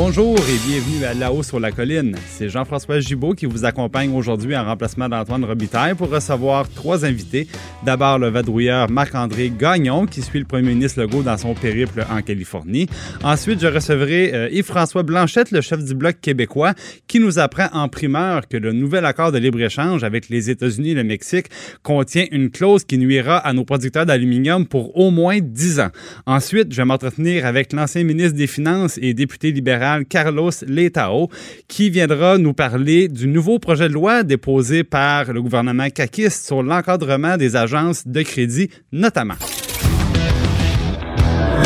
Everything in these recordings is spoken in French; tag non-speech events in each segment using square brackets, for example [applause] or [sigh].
Bonjour et bienvenue à La Haut sur la colline. C'est Jean-François Gibault qui vous accompagne aujourd'hui en remplacement d'Antoine Robitaille pour recevoir trois invités. D'abord, le vadrouilleur Marc-André Gagnon qui suit le premier ministre Legault dans son périple en Californie. Ensuite, je recevrai euh, Yves-François Blanchette, le chef du Bloc québécois, qui nous apprend en primeur que le nouvel accord de libre-échange avec les États-Unis et le Mexique contient une clause qui nuira à nos producteurs d'aluminium pour au moins 10 ans. Ensuite, je vais m'entretenir avec l'ancien ministre des Finances et député libéral Carlos Letao, qui viendra nous parler du nouveau projet de loi déposé par le gouvernement caquiste sur l'encadrement des agences de crédit, notamment.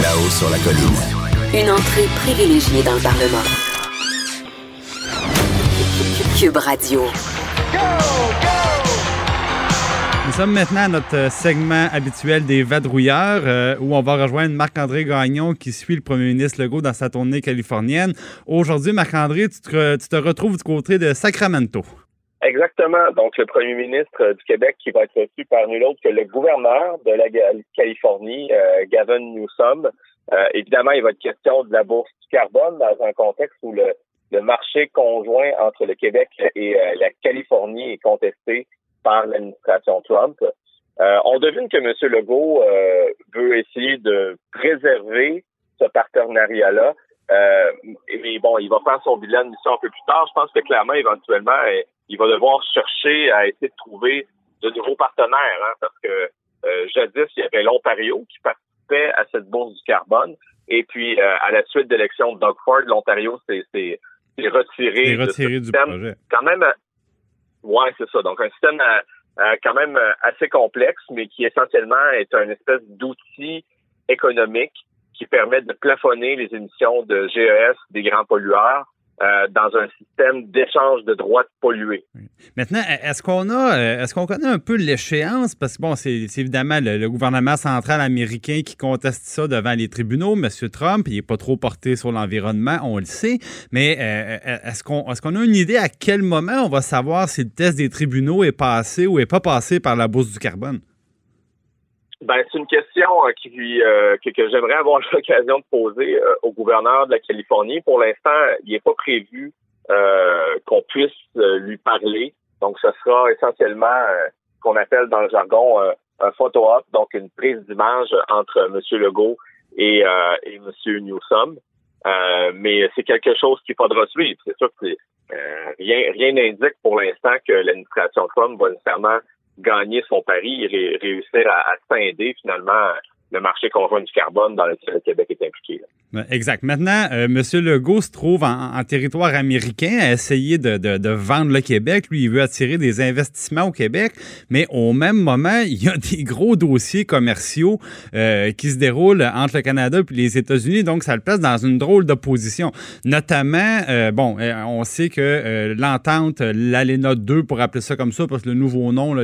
Là-haut sur la colline. Une entrée privilégiée dans le Parlement. Cube Radio. Nous sommes maintenant à notre segment habituel des vadrouilleurs, euh, où on va rejoindre Marc-André Gagnon qui suit le premier ministre Legault dans sa tournée californienne. Aujourd'hui, Marc-André, tu te, retrouves du côté de Sacramento. Exactement. Donc, le premier ministre du Québec qui va être reçu par nul autre que le gouverneur de la Californie, euh, Gavin Newsom. Euh, évidemment, il va être question de la bourse du carbone dans un contexte où le, marché conjoint entre le Québec et euh, la Californie est contesté par l'administration Trump. Euh, on devine que M. Legault euh, veut essayer de préserver ce partenariat-là. Euh, mais bon, il va faire son bilan de mission un peu plus tard. Je pense que clairement, éventuellement, il va devoir chercher à essayer de trouver de nouveaux partenaires, hein, parce que jadis, il y avait l'Ontario qui participait à cette bourse du carbone. Et puis, à la suite d'élection de Doug Ford, l'Ontario s'est retiré, retiré du projet. Quand même, Ouais, c'est ça. Donc un système euh, euh, quand même euh, assez complexe, mais qui essentiellement est un espèce d'outil économique qui permet de plafonner les émissions de GES des grands pollueurs euh, dans un système d'échange de droits de polluer. Maintenant, est-ce qu'on a, euh, est-ce qu'on connaît un peu l'échéance? Parce que bon, c'est évidemment le, gouvernement central américain qui conteste ça devant les tribunaux. M. Trump, il n'est pas trop porté sur l'environnement, on le sait. Mais euh, est-ce qu'on est qu'on a une idée à quel moment on va savoir si le test des tribunaux est passé ou est pas passé par la bourse du carbone? Ben, c'est une question euh, qui, euh, que, j'aimerais avoir [laughs] l'occasion de poser euh, au gouverneur de la Californie. Pour l'instant, il n'est pas prévu qu'on puisse lui parler. Donc, ce sera essentiellement ce qu'on appelle dans le jargon un photo-op, donc une prise d'image entre M. Legault et, et M. Newsom. mais c'est quelque chose qu'il faudra suivre. C'est sûr que rien rien n'indique pour l'instant que l'administration Trump va nécessairement gagner son pari et réussir à, à finalement le marché conjoint du carbone dans lequel le Québec est impliqué. Exact. Maintenant, euh, M. Legault se trouve en, territoire américain à essayer de, de, vendre le Québec. Lui, il veut attirer des investissements au Québec, mais au même moment, il y a des gros dossiers commerciaux euh, qui se déroulent entre le Canada et les États-Unis, donc ça le place dans une drôle d'opposition. Notamment, euh, bon, on sait que l'entente, l'ALENA 2, pour appeler ça comme ça, parce que le nouveau nom,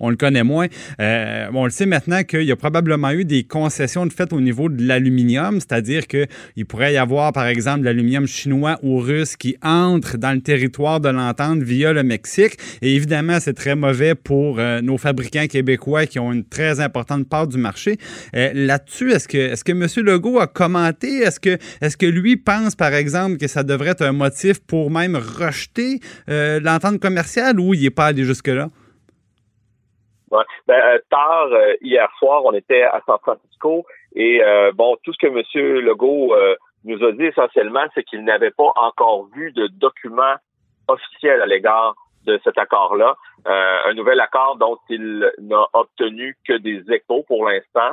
on le connaît moins, on le sait maintenant qu'il y a probablement eu des concessions de fait au niveau de l'aluminium, c'est-à-dire que il pourrait y avoir, par exemple, de l'aluminium chinois ou russe qui entre dans le territoire de l'entente via le Mexique. Et évidemment, c'est très mauvais pour euh, nos fabricants québécois qui ont une très importante part du marché. Euh, là-dessus, est-ce que, M. Legault a commenté? Est-ce que, est-ce que lui pense, par exemple, que ça devrait être un motif pour même rejeter euh, l'entente commerciale ou il n'est pas allé jusque-là? Ben, tard, hier soir, on était à San Francisco et euh, bon, tout ce que M. Legault euh, nous a dit essentiellement, c'est qu'il n'avait pas encore vu de document officiel à l'égard de cet accord-là. Euh, un nouvel accord dont il n'a obtenu que des échos pour l'instant.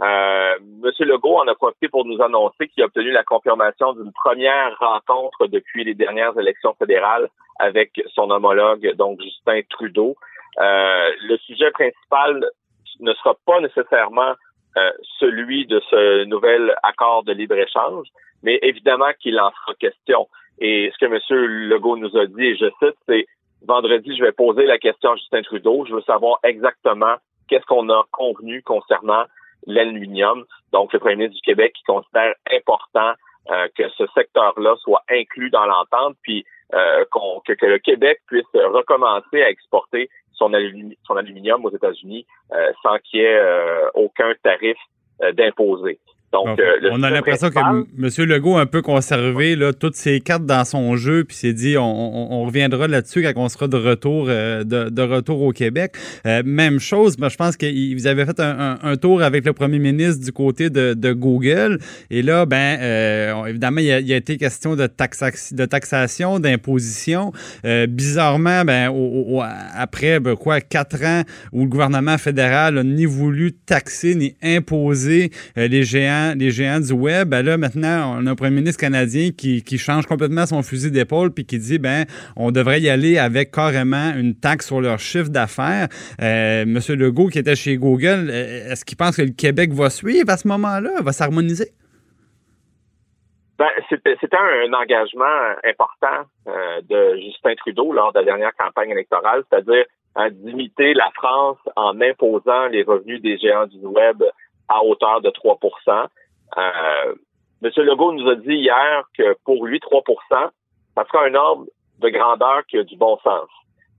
Euh, Monsieur Legault en a profité pour nous annoncer qu'il a obtenu la confirmation d'une première rencontre depuis les dernières élections fédérales avec son homologue, donc Justin Trudeau. Euh, le sujet principal ne sera pas nécessairement euh, celui de ce nouvel accord de libre-échange, mais évidemment qu'il en sera question. Et ce que M. Legault nous a dit, et je cite, c'est vendredi, je vais poser la question à Justin Trudeau. Je veux savoir exactement qu'est-ce qu'on a convenu concernant l'aluminium. Donc, le premier ministre du Québec qui considère important euh, que ce secteur-là soit inclus dans l'entente, puis que, le Québec puisse recommencer à exporter son, aluminium aux États-Unis euh, sans qu'il y ait aucun tarif d'imposer. Donc, euh, on a l'impression que M. Legault a un peu conservé là, toutes ses cartes dans son jeu, puis s'est dit on, reviendra là-dessus quand on sera de retour euh, de, retour au Québec. Euh, même chose, mais je pense que vous avez fait un, tour avec le premier ministre du côté de, Google. Et là, ben évidemment, il y, a, été question de, de taxation, d'imposition. bizarrement, ben après ben, quoi quatre ans où le gouvernement fédéral n'a ni voulu taxer ni imposer les géants les géants du web, ben là, maintenant, on a un premier ministre canadien qui, change complètement son fusil d'épaule puis qui dit, ben, on devrait y aller avec carrément une taxe sur leur chiffre d'affaires. Euh, Monsieur Legault, qui était chez Google, euh, est-ce qu'il pense que le Québec va suivre à ce moment-là, va s'harmoniser? Ben, c'était un, engagement important euh, de Justin Trudeau lors de la dernière campagne électorale, c'est-à-dire d'imiter la France en imposant les revenus des géants du web à hauteur de 3% euh, Monsieur Legault nous a dit hier que pour lui, 3% ça sera un ordre de grandeur qui a du bon sens.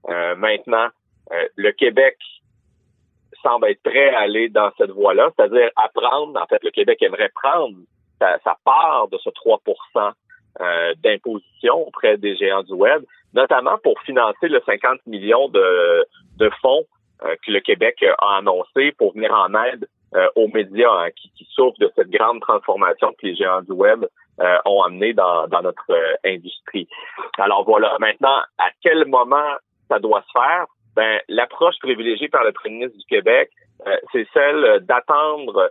Euh, maintenant, euh, le Québec semble être prêt à aller dans cette voie-là, c'est-à-dire à prendre, en fait, le Québec aimerait prendre sa, part de ce 3% euh, d'imposition auprès des géants du web, notamment pour financer le 50 millions de, de fonds euh, que le Québec a annoncé pour venir en aide euh, aux médias hein, qui, qui, souffrent de cette grande transformation que les géants du web euh, ont amené dans, dans notre euh, industrie. Alors voilà, maintenant, à quel moment ça doit se faire? Ben, l'approche privilégiée par le Premier ministre du Québec, c'est celle d'attendre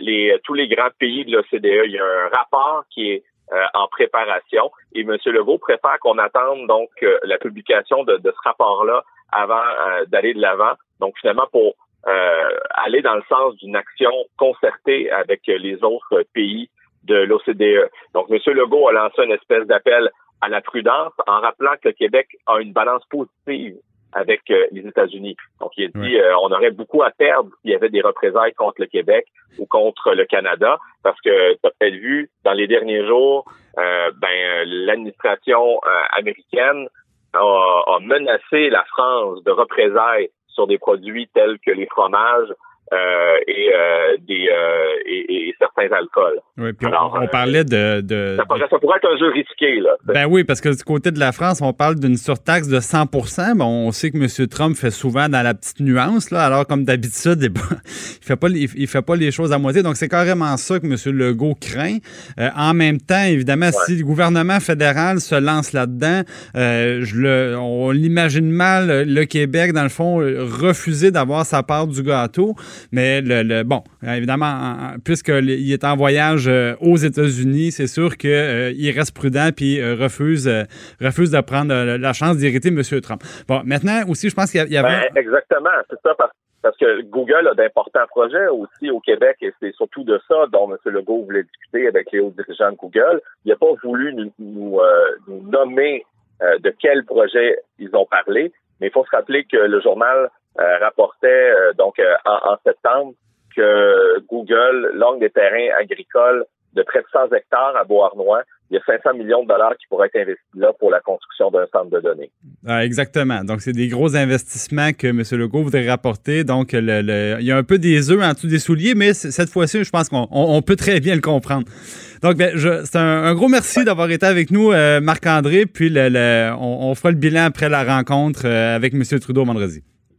les, tous les grands pays de l'OCDE. Il y a un rapport qui est en préparation et M. Legault préfère qu'on attende donc la publication de, de ce rapport-là avant d'aller de l'avant. Donc finalement pour euh, aller dans le sens d'une action concertée avec les autres pays de l'OCDE. Donc, M. Legault a lancé une espèce d'appel à la prudence en rappelant que le Québec a une balance positive avec euh, les États-Unis. Donc, il a dit euh, on aurait beaucoup à perdre s'il y avait des représailles contre le Québec ou contre le Canada, parce que tu as peut-être vu dans les derniers jours, ben l'administration américaine a, a menacé la France de représailles sur des produits tels que les fromages euh, et, euh, des, euh, et, et, certains alcools. Oui, puis on, parlait de, de, ça, pourrait, être un jeu risqué. Là. Ben oui, parce que du côté de la France, on parle d'une surtaxe de 100% bon, On sait que M. Trump fait souvent dans la petite nuance, là, alors comme d'habitude, il [laughs] fait pas il fait pas les choses à moitié. Donc, c'est carrément ça que M. Legault craint. en même temps, évidemment, si le gouvernement fédéral se lance là-dedans, je le, on l'imagine mal, le Québec, dans le fond, refuser d'avoir sa part du gâteau. Mais le, bon, évidemment, puisqu'il est en voyage euh, aux États-Unis, c'est sûr qu'il euh, reste prudent puis euh, refuse, refuse de prendre la chance d'irriter M. Trump. Bon, maintenant aussi, je pense qu'il y, avait... Ben, exactement, c'est ça, parce, que Google a d'importants projets aussi au Québec et c'est surtout de ça dont M. Legault voulait discuter avec les hauts dirigeants de Google. Il n'a pas voulu nous, nous, nommer de quel projet ils ont parlé, mais il faut se rappeler que le journal rapportait euh, donc euh, en, septembre que Google longue des terrains agricoles de près de 100 hectares à Beauharnois. Il y a 500 millions de dollars qui pourraient être investis là pour la construction d'un centre de données. Ah, exactement. Donc, c'est des gros investissements que M. Legault voudrait rapporter. Donc, le, il y a un peu des œufs en dessous des souliers, mais cette fois-ci, je pense qu'on peut très bien le comprendre. Donc, ben, c'est un, gros merci d'avoir été avec nous, Marc-André. Puis, le, on, on, fera le bilan après la rencontre avec M. Trudeau vendredi.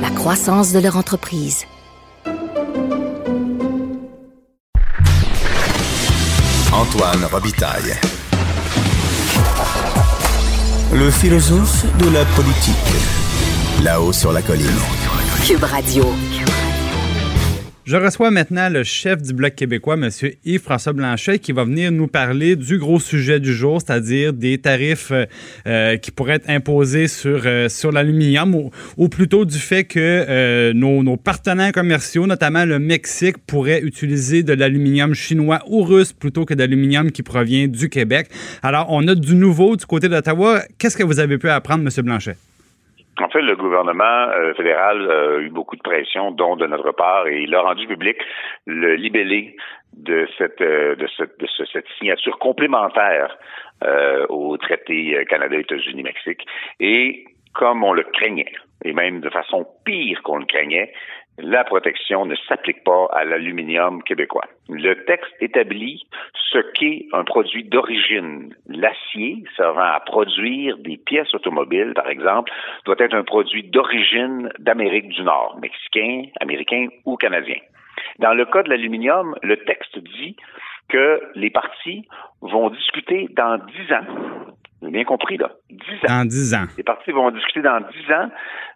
la croissance de leur entreprise. Antoine Robitaille. Le philosophe de la politique. Là-haut sur la colline. Cube Radio. Je reçois maintenant le chef du Bloc québécois, M. Yves-François Blanchet, qui va venir nous parler du gros sujet du jour, c'est-à-dire des tarifs euh, euh, qui pourraient être imposés sur, euh, sur l'aluminium, ou, plutôt du fait que nos, nos, partenaires commerciaux, notamment le Mexique, pourraient utiliser de l'aluminium chinois ou russe plutôt que d'aluminium qui provient du Québec. Alors, on a du nouveau du côté d'Ottawa. Qu'est-ce que vous avez pu apprendre, M. Blanchet? En fait, le gouvernement euh, fédéral a eu beaucoup de pression, dont de notre part, et il a rendu public le libellé de cette euh, de ce, cette signature complémentaire euh, au traité Canada-États-Unis-Mexique. Et comme on le craignait, et même de façon pire qu'on le craignait, la protection ne s'applique pas à l'aluminium québécois. Le texte établit ce qu'est un produit d'origine. L'acier servant à produire des pièces automobiles, par exemple, doit être un produit d'origine d'Amérique du Nord, mexicain, américain ou canadien. Dans le cas de l'aluminium, le texte dit que les partis vont discuter dans dix ans vous avez bien compris, là. 10 ans. Dans 10 ans. Les partis vont discuter dans 10 ans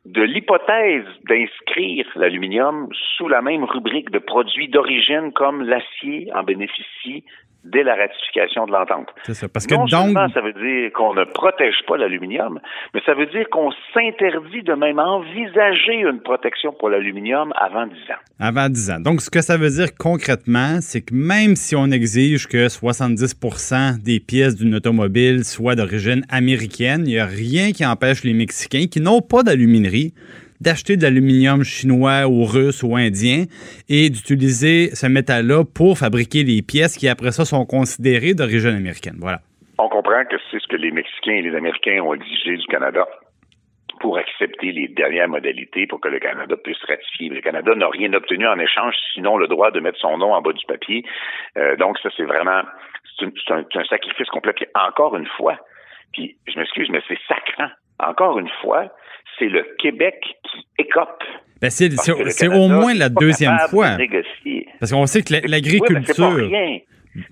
de l'hypothèse d'inscrire l'aluminium sous la même rubrique de produits d'origine comme l'acier en bénéficie dès la ratification de l'entente. C'est ça. Parce que non donc. Seulement, ça veut dire qu'on ne protège pas l'aluminium, mais ça veut dire qu'on s'interdit de même envisager une protection pour l'aluminium avant 10 ans. Avant 10 ans. Donc, ce que ça veut dire concrètement, c'est que même si on exige que 70% des pièces d'une automobile soient d'origine américaine, il n'y a rien qui empêche les Mexicains qui n'ont pas d'aluminerie d'acheter de l'aluminium chinois ou russe ou indien et d'utiliser ce métal-là pour fabriquer les pièces qui, après ça, sont considérées d'origine américaine. Voilà. On comprend que c'est ce que les Mexicains et les Américains ont exigé du Canada pour accepter les dernières modalités pour que le Canada puisse ratifier. Le Canada n'a rien obtenu en échange, sinon le droit de mettre son nom en bas du papier. Euh, donc ça, c'est vraiment c'est un, un, sacrifice complet. Puis encore une fois, puis je m'excuse, mais c'est sacrant. Encore une fois, c'est le Québec qui écope. Ben c'est au moins la deuxième fois. Parce qu'on sait que l'agriculture. Oui,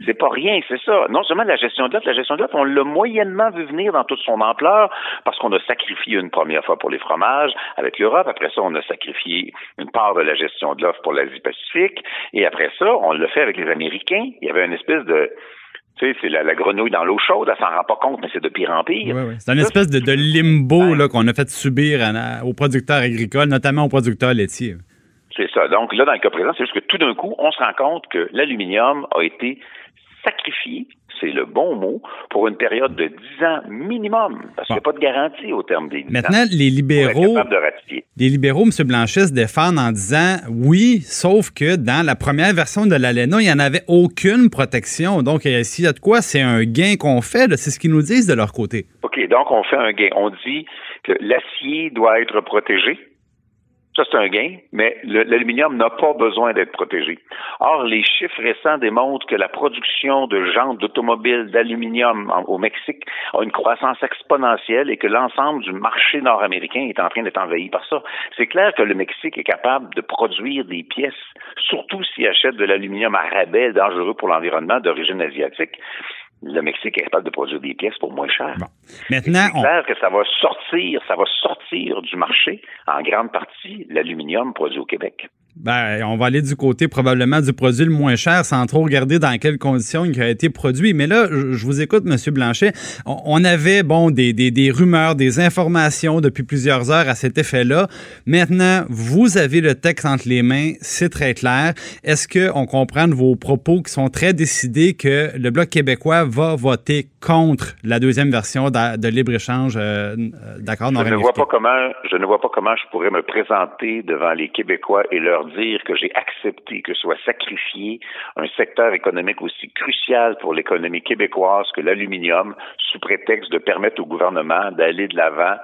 c'est pas rien, c'est ça. Non seulement la gestion de l'offre, la gestion de l'offre, on l'a moyennement vu venir dans toute son ampleur parce qu'on a sacrifié une première fois pour les fromages avec l'Europe. Après ça, on a sacrifié une part de la gestion de l'offre pour l'Asie-Pacifique. Et après ça, on l'a fait avec les Américains. Il y avait une espèce de, tu sais, c'est la, la, grenouille dans l'eau chaude, elle s'en rend pas compte, mais c'est de pire en pire. Oui, oui. C'est une espèce de, de limbo là, qu'on a fait subir à, aux producteurs agricoles, notamment aux producteurs laitiers. C'est ça. Donc là, dans le cas présent, c'est juste que tout d'un coup, on se rend compte que l'aluminium a été sacrifié, c'est le bon mot, pour une période de 10 ans minimum, parce bon. qu'il n'y a pas de garantie au terme des 10 Maintenant, ans les libéraux, les libéraux, M. Blanchet, se défendent en disant oui, sauf que dans la première version de l'ALENA, il n'y en avait aucune protection. Donc, s'il y a de quoi, c'est un gain qu'on fait. C'est ce qu'ils nous disent de leur côté. OK, donc on fait un gain. On dit que l'acier doit être protégé. Ça, c'est un gain, mais l'aluminium n'a pas besoin d'être protégé. Or, les chiffres récents démontrent que la production de jantes d'automobiles d'aluminium au Mexique a une croissance exponentielle et que l'ensemble du marché nord-américain est en train d'être envahi par ça. C'est clair que le Mexique est capable de produire des pièces, surtout s'il achète de l'aluminium à rabais dangereux pour l'environnement d'origine asiatique le Mexique est capable de produire des pièces pour moins cher. Bon. Maintenant, c'est clair on... que ça va sortir, ça va sortir du marché en grande partie l'aluminium produit au Québec. Ben, on va aller du côté probablement du produit le moins cher sans trop regarder dans quelles conditions il a été produit. Mais là, je vous écoute, M. Blanchet. On avait, bon, des, des, des, rumeurs, des informations depuis plusieurs heures à cet effet-là. Maintenant, vous avez le texte entre les mains, c'est très clair. Est-ce qu'on comprend de vos propos qui sont très décidés que le Bloc québécois va voter contre la deuxième version de, de libre-échange euh, d'accord je ne vois pas comment Je ne vois pas comment je pourrais me présenter devant les Québécois et dire que j'ai accepté que soit sacrifié un secteur économique aussi crucial pour l'économie québécoise que l'aluminium sous prétexte de permettre au gouvernement d'aller de l'avant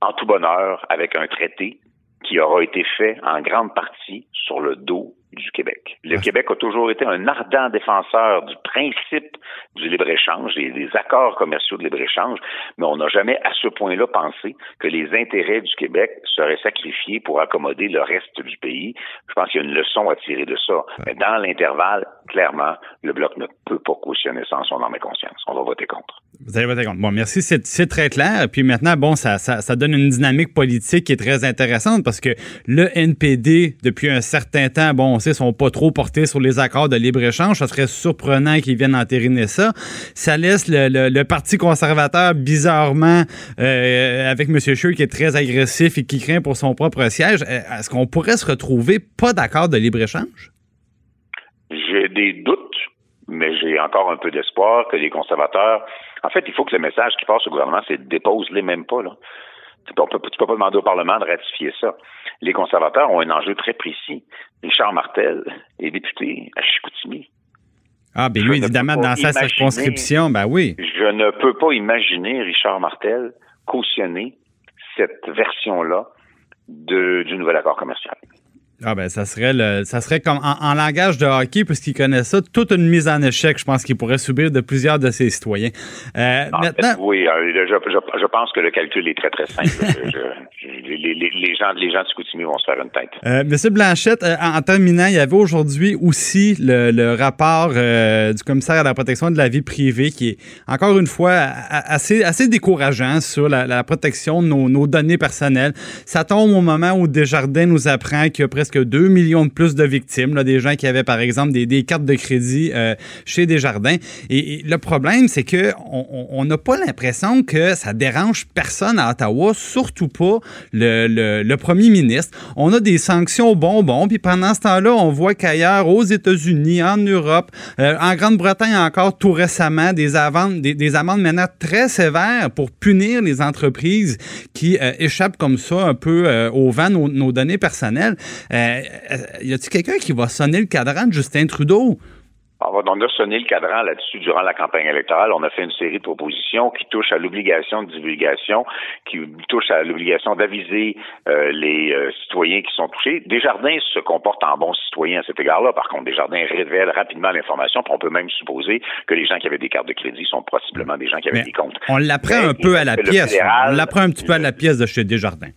en tout bonheur avec un traité qui aura été fait en grande partie sur le dos du Québec. Le Québec a toujours été un ardent défenseur du principe du libre-échange et des accords commerciaux de libre-échange, mais on n'a jamais à ce point-là pensé que les intérêts du Québec seraient sacrifiés pour accommoder le reste du pays. Je pense qu'il y a une leçon à tirer de ça. Mais dans l'intervalle, clairement, le Bloc ne peut pas cautionner ça en son âme et conscience. On va voter contre. Vous allez voter contre. Bon, merci, c'est très clair. Puis maintenant, bon, ça, ça, ça donne une dynamique politique qui est très intéressante parce que le NPD, depuis un certain temps, bon, on sait, sont pas trop portés sur les accords de libre-échange. Ça serait surprenant qu'ils viennent entériner ça. Ça laisse le, Parti conservateur bizarrement euh, avec M. Scheer qui est très agressif et qui craint pour son propre siège. Euh, est-ce qu'on pourrait se retrouver pas d'accord de libre-échange? J'ai des doutes, mais j'ai encore un peu d'espoir que les conservateurs. En fait, il faut que le message qui passe au gouvernement, c'est dépose-les même pas. Là. Tu peux, peux pas demander au Parlement de ratifier ça. Les conservateurs ont un enjeu très précis. Richard Martel est député à Chicoutimi. Ah, bien lui, évidemment, dans sa circonscription, ben oui. Je ne peux pas imaginer Richard Martel cautionner cette version-là du nouvel accord commercial. Ah ben ça serait le ça serait comme en, langage de hockey puisqu'il connaît ça toute une mise en échec je pense qu'il pourrait subir de plusieurs de ses citoyens. Euh, maintenant oui euh, je, pense que le calcul est très très simple. [laughs] les, gens les gens de Chicoutimi vont se faire une tête. Euh, Monsieur Blanchette en, terminant il y avait aujourd'hui aussi le, rapport du commissaire à la protection de la vie privée qui est encore une fois assez assez décourageant sur la, protection de nos, nos, données personnelles. Ça tombe au moment où Desjardins nous apprend qu'il y a presque que 2 millions de plus de victimes, des gens qui avaient, par exemple, des, cartes de crédit euh, chez Desjardins. Et, et le problème, c'est que on n'a pas l'impression que ça dérange personne à Ottawa, surtout pas le, premier ministre. On a des sanctions bonbons, puis pendant ce temps-là, on voit qu'ailleurs, aux États-Unis, en Europe, euh, en Grande-Bretagne encore tout récemment, des, amendes, des, des, amendes maintenant très sévères pour punir les entreprises qui euh, échappent comme ça un peu au vent nos données personnelles. Euh, y a-t-il quelqu'un qui va sonner le cadran de Justin Trudeau? Ah, on a sonné le cadran là-dessus durant la campagne électorale. On a fait une série de propositions qui touchent à l'obligation de divulgation, qui touchent à l'obligation d'aviser euh, les euh, citoyens qui sont touchés. Desjardins se comportent en bons citoyens à cet égard-là. Par contre, Desjardins révèlent rapidement l'information. On peut même supposer que les gens qui avaient des cartes de crédit sont possiblement des gens qui avaient des comptes. On l'apprend un peu à la pièce. on l'apprend un petit peu à la pièce de chez Desjardins.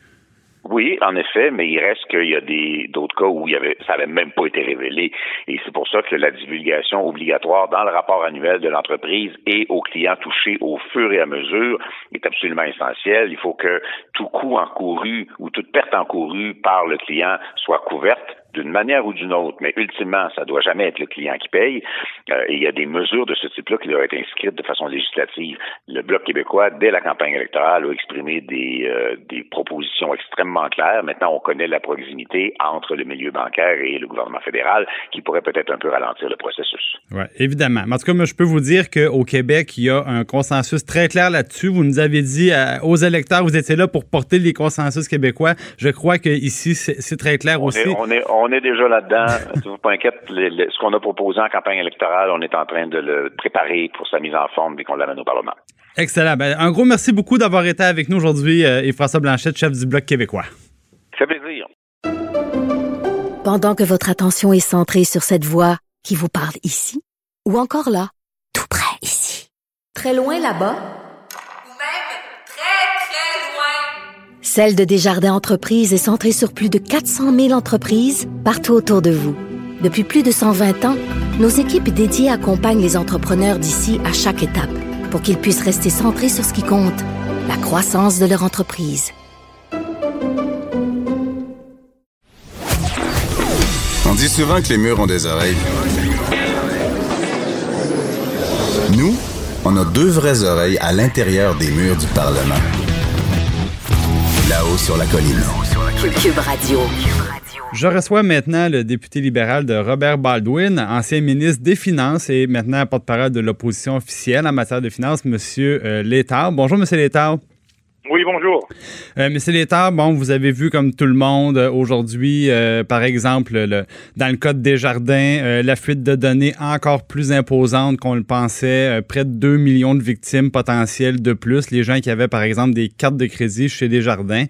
Oui, en effet, mais il reste qu'il y a des d'autres cas où ça n'avait même pas été révélé. Et c'est pour ça que la divulgation obligatoire dans le rapport annuel de l'entreprise et aux clients touchés au fur et à mesure est absolument essentielle. Il faut que tout coût encouru ou toute perte encourue par le client soit couverte d'une manière ou d'une autre, mais ultimement, ça doit jamais être le client qui paye. Euh, et il y a des mesures de ce type-là qui doivent être inscrites de façon législative. Le Bloc québécois, dès la campagne électorale, a exprimé des, euh, des propositions extrêmement claires. Maintenant, on connaît la proximité entre le milieu bancaire et le gouvernement fédéral qui pourrait peut-être un peu ralentir le processus. Oui, évidemment. en tout cas, moi, je peux vous dire qu'au Québec, il y a un consensus très clair là-dessus. Vous nous avez dit euh, aux électeurs, vous étiez là pour porter les consensus québécois. Je crois qu'ici, c'est très clair aussi. on est, on est déjà là-dedans. [laughs] ne vous pas inquiète. ce qu'on a proposé en campagne électorale, on est en train de le préparer pour sa mise en forme et qu'on l'amène au Parlement. Excellent. Ben, un gros merci beaucoup d'avoir été avec nous aujourd'hui, euh, et François Blanchette, chef du Bloc québécois. Ça fait plaisir. Pendant que votre attention est centrée sur cette voix qui vous parle ici, ou encore là, tout près ici, très loin là-bas, Celle de Desjardins Entreprises est centrée sur plus de 400 000 entreprises partout autour de vous. Depuis plus de 120 ans, nos équipes dédiées accompagnent les entrepreneurs d'ici à chaque étape pour qu'ils puissent rester centrés sur ce qui compte, la croissance de leur entreprise. On dit souvent que les murs ont des oreilles. Nous, on a deux vraies oreilles à l'intérieur des murs du Parlement. Là-haut sur la colline. Cube Radio. Je reçois maintenant le député libéral de Robert Baldwin, ancien ministre des Finances et maintenant porte-parole de l'opposition officielle en matière de finances, M. Euh, Létard. Bonjour, M. Létard. Oui, bonjour. Euh, Monsieur Létard, bon, vous avez vu comme tout le monde euh, aujourd'hui, euh, par exemple, le, dans le cas de Desjardins, euh, la fuite de données encore plus imposante qu'on le pensait, près de 2 millions de victimes potentielles de plus, les gens qui avaient, par exemple, des cartes de crédit chez Desjardins.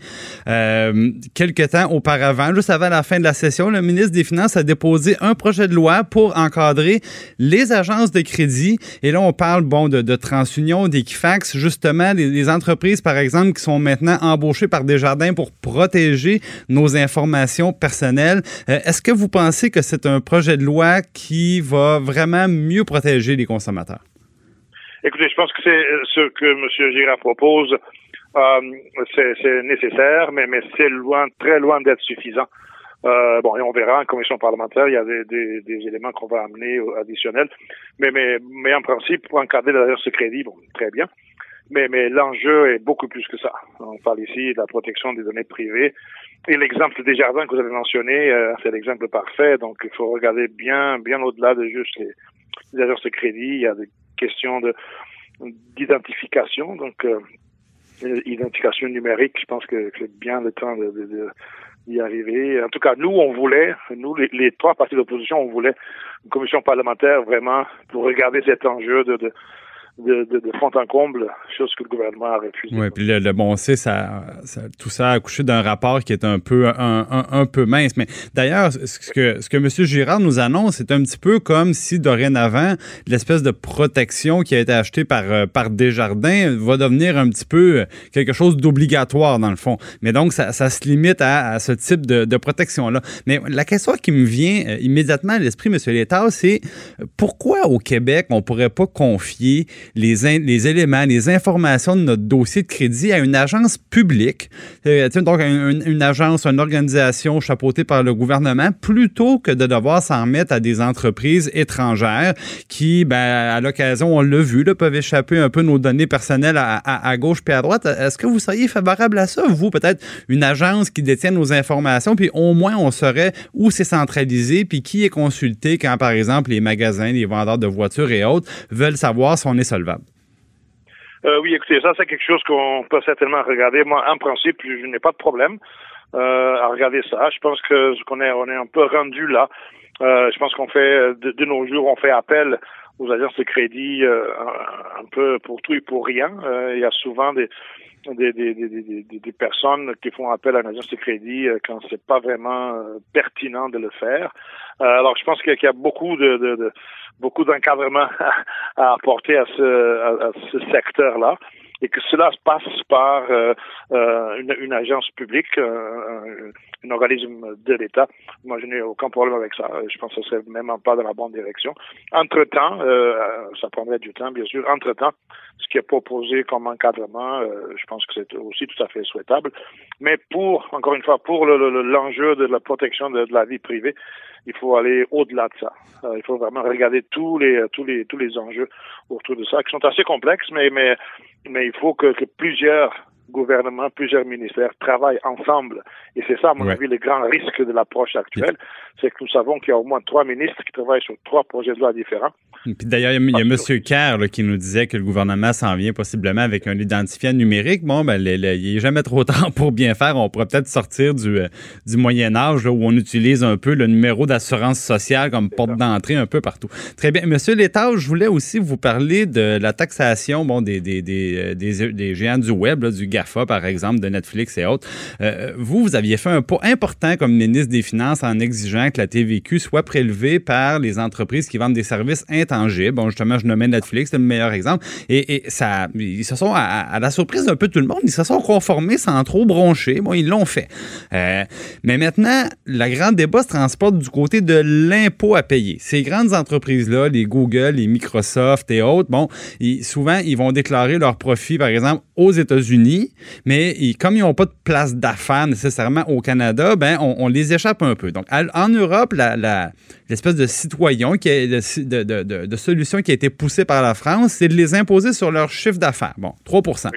Euh, quelque temps auparavant, juste avant la fin de la session, le ministre des Finances a déposé un projet de loi pour encadrer les agences de crédit. Et là, on parle, bon, de, de TransUnion, d'Equifax, justement, les, les entreprises, par exemple, qui sont maintenant embauchés par Desjardins pour protéger nos informations personnelles. Euh, Est-ce que vous pensez que c'est un projet de loi qui va vraiment mieux protéger les consommateurs? Écoutez, je pense que c'est euh, ce que M. Girard propose. Euh, c'est nécessaire, mais, mais c'est loin, très loin d'être suffisant. Bon, et on verra en commission parlementaire, il y a des, des, des éléments qu'on va amener additionnels. Mais, mais, mais en principe, pour encadrer d'ailleurs ce crédit, bon, très bien. Mais, mais l'enjeu est beaucoup plus que ça. On parle ici de la protection des données privées. Et l'exemple des jardins que vous avez mentionné, euh, c'est l'exemple parfait. Donc, il faut regarder bien, bien au-delà de juste les, les agences de crédit. Il y a des questions de d'identification. Donc, euh, identification numérique, je pense que c'est bien le temps de, de, de arriver. En tout cas, nous, on voulait, nous, les, les trois partis d'opposition, on voulait une commission parlementaire vraiment pour regarder cet enjeu de, de de, fond en comble, chose que le gouvernement a refusé. Oui, puis le, le, bon, c'est ça, tout ça a accouché d'un rapport qui est un peu un, un, peu mince. Mais d'ailleurs, ce que ce que M. Girard nous annonce, c'est un petit peu comme si dorénavant, l'espèce de protection qui a été achetée par par Desjardins va devenir un petit peu quelque chose d'obligatoire dans le fond. Mais donc, ça, ça se limite à, à ce type de, de protection-là. Mais la question qui me vient euh, immédiatement à l'esprit, M. Létard, c'est pourquoi au Québec, on pourrait pas confier les, les éléments, les informations de notre dossier de crédit à une agence publique, euh, donc une, une, agence, une organisation chapeautée par le gouvernement, plutôt que de devoir s'en mettre à des entreprises étrangères qui, ben, à l'occasion, on l'a vu, peuvent échapper un peu nos données personnelles à, gauche puis à droite. Est-ce que vous seriez favorable à ça, vous, peut-être une agence qui détient nos informations, puis au moins on saurait où c'est centralisé, puis qui est consulté quand, par exemple, les magasins, les vendeurs de voitures et autres veulent savoir si on est Euh, oui, écoutez, ça c'est quelque chose qu'on peut certainement regarder. Moi, en principe, je n'ai pas de problème euh, à regarder ça. Je pense que qu'on est, on est un peu rendu là. Euh, je pense qu'on fait de, de, nos jours, on fait appel aux agences de crédit un, peu pour tout et pour rien. Il y a souvent des des, des, des, des, personnes qui font appel à une agence de crédit quand c'est pas vraiment pertinent de le faire. alors, je pense qu'il y a beaucoup de, de, de beaucoup d'encadrement [laughs] à, apporter à ce, à, à ce secteur-là et que cela se passe par euh, euh, une, une, agence publique, euh, un, organisme de l'État. Moi, je n'ai aucun problème avec ça. Je pense que ce serait même pas dans la bonne direction. Entre-temps, ça prendrait du temps, bien sûr. Entre-temps, ce qui est proposé comme encadrement, je pense que c'est aussi tout à fait souhaitable. Mais pour, encore une fois, pour l'enjeu le, le, de la protection de la vie privée, il faut aller au-delà de ça. Euh, il faut vraiment regarder tous les tous les tous les enjeux autour de ça, qui sont assez complexes, mais mais mais il faut que, que plusieurs gouvernements, plusieurs ministères travaillent ensemble. Et c'est ça, à mon ouais. avis, le grand risque de l'approche actuelle. C'est que nous savons qu'il y a au moins trois ministres qui travaillent sur trois projets de loi différents. Puis d'ailleurs, il y a, a M. Kerr là, qui nous disait que le gouvernement s'en vient possiblement avec un identifiant numérique. Bon, ben, le, le, il n'est jamais trop [laughs] tard pour bien faire. On pourrait peut-être sortir du, euh, du Moyen Âge là, où on utilise un peu le numéro d'assurance sociale comme porte d'entrée un peu partout. Très bien. Monsieur Létard, je voulais aussi vous parler de la taxation bon, des, des, des, des, des géants du web, là, du Par exemple, de Netflix et autres. Euh, vous, vous aviez fait un pas important comme ministre des Finances en exigeant que la TVQ soit prélevée par les entreprises qui vendent des services intangibles. Bon, justement, je nommais Netflix, c'est le meilleur exemple. Et, ça, ils se sont, à, la surprise d'un peu tout le monde, ils se sont conformés sans trop broncher. Bon, ils l'ont fait. Euh, mais maintenant, le grand débat se transporte du côté de l'impôt à payer. Ces grandes entreprises-là, les Google, les Microsoft et autres, bon, souvent, ils vont déclarer leurs profits, par exemple, aux États-Unis, mais comme ils n'ont pas de place d'affaires nécessairement au Canada, ben, on, les échappe un peu. Donc, en Europe, l'espèce de citoyen, qui est de, solution qui a été poussée par la France, c'est de les imposer sur leur chiffre d'affaires. Bon, 3%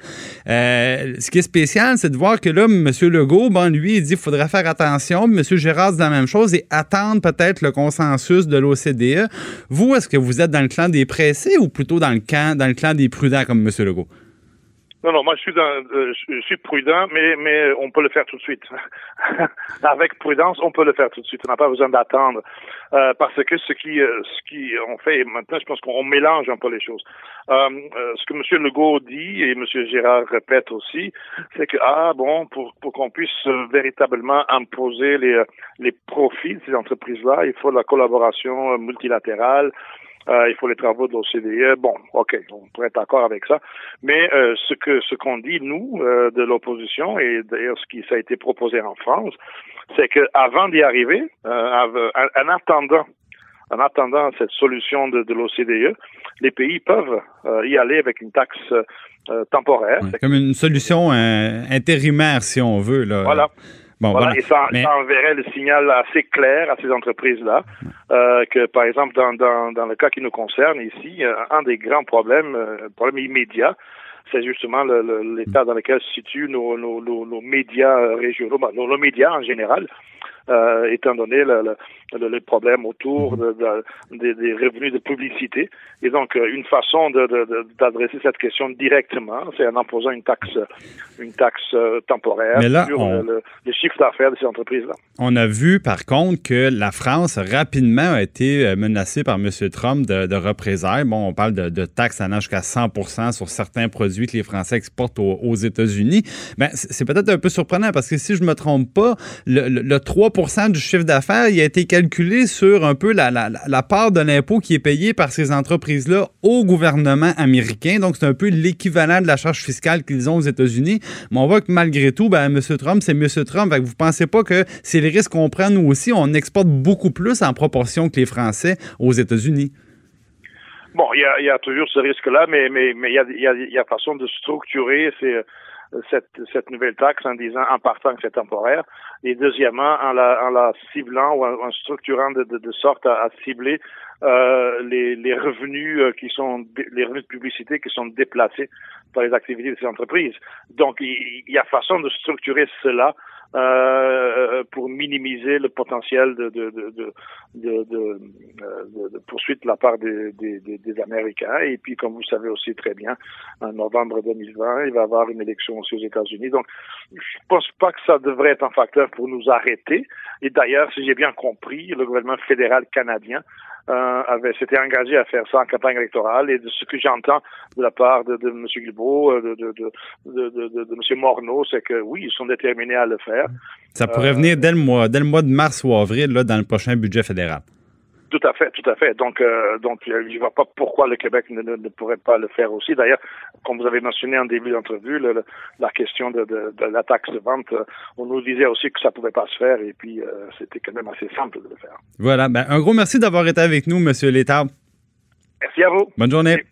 euh, Ce qui est spécial, c'est de voir que là, M. Legault, bon, lui, il dit qu'il faudrait faire attention. M. Gérard dit la même chose et attendre peut-être le consensus de l'OCDE. Vous, est-ce que vous êtes dans le clan des pressés ou plutôt dans le, dans le clan des prudents comme M. Legault? Non, non, moi je suis, dans, euh, je suis prudent, mais, mais on peut le faire tout de suite. [laughs] Avec prudence, on peut le faire tout de suite. On n'a pas besoin d'attendre. Euh, parce que ce qui, euh, ce qui on fait maintenant, je pense qu'on mélange un peu les choses. Euh, ce que M. Legault dit et M. Gérard répète aussi, c'est que ah bon, pour, pour qu'on puisse véritablement imposer les, les profits de ces entreprises-là, il faut la collaboration multilatérale. Euh, il faut les travaux de l'OCDE. Bon, ok, on pourrait être d'accord avec ça. Mais euh, ce que ce qu'on dit nous euh, de l'opposition et d'ailleurs ce qui ça a été proposé en France, c'est que avant d'y arriver, en, attendant en attendant cette solution de, de l'OCDE, les pays peuvent y aller avec une taxe temporaire. comme une solution intérimaire, si on veut. Là. Voilà. Et ça, enverrait le signal assez clair à ces entreprises-là euh, que, par exemple, dans, dans, dans, le cas qui nous concerne ici, euh, un des grands problèmes, euh, problème immédiat, c'est justement l'état dans lequel se situent nos, nos, nos, médias régionaux, bah, nos, médias en général, euh, étant donné le, le, le, problème autour de, de, des revenus de publicité. Et donc, euh, une façon d'adresser cette question directement, c'est en imposant une taxe, une taxe euh, temporaire sur le, chiffre d'affaires de ces entreprises-là. On a vu, par contre, que la France rapidement a été menacée par M. Trump de, de représailles. Bon, on parle de, de taxes allant jusqu'à 100% sur certains produits que les Français exportent aux, États-Unis. Ben, c'est peut-être un peu surprenant parce que si je me trompe pas, le, le 3 du chiffre d'affaires, il a été calculé sur un peu la, la, part de l'impôt qui est payé par ces entreprises-là au gouvernement américain. Donc, c'est un peu l'équivalent de la charge fiscale qu'ils ont aux États-Unis. Mais on voit que malgré tout, ben, M. Trump, c'est M. Trump. Vous ne pensez pas que c'est les risques qu'on prend nous aussi? On exporte beaucoup plus en proportion que les Français aux États-Unis. Bon, il y a, toujours ce risque-là, mais mais mais il y a, y, y a façon de structurer ces cette, cette nouvelle taxe en disant en partant que c'est temporaire et deuxièmement en la, en la ciblant ou en, structurant de, de, de, sorte à, cibler euh, les, les, revenus euh, qui sont les revenus de publicité qui sont déplacés par les activités de ces entreprises. Donc il y a façon de structurer cela euh, pour minimiser le potentiel de, de, de, de, de poursuite de la part des, des, des, Américains. Et puis, comme vous savez aussi très bien, en novembre 2020, il va y avoir une élection aussi aux États-Unis. Donc, je pense pas que ça devrait être un facteur pour nous arrêter. Et d'ailleurs, si j'ai bien compris, le gouvernement fédéral canadien euh, avait s'était engagé à faire ça en campagne électorale et de ce que j'entends de la part de, de M. Guilbeault, euh, de, de, M. Morneau, c'est que oui, ils sont déterminés à le faire. Ça pourrait venir dès le mois, dès le mois de mars ou avril, là, dans le prochain budget fédéral. Tout à fait, tout à fait. Donc, euh, donc, je ne vois pas pourquoi le Québec ne, ne, pourrait pas le faire aussi. D'ailleurs, comme vous avez mentionné en début d'entrevue, la question de, de, de, la taxe de vente, euh, on nous disait aussi que ça pouvait pas se faire, et puis euh, c'était quand même assez simple de le faire. Voilà. Ben, un gros merci d'avoir été avec nous, Monsieur Létard. Merci à vous. Bonne journée.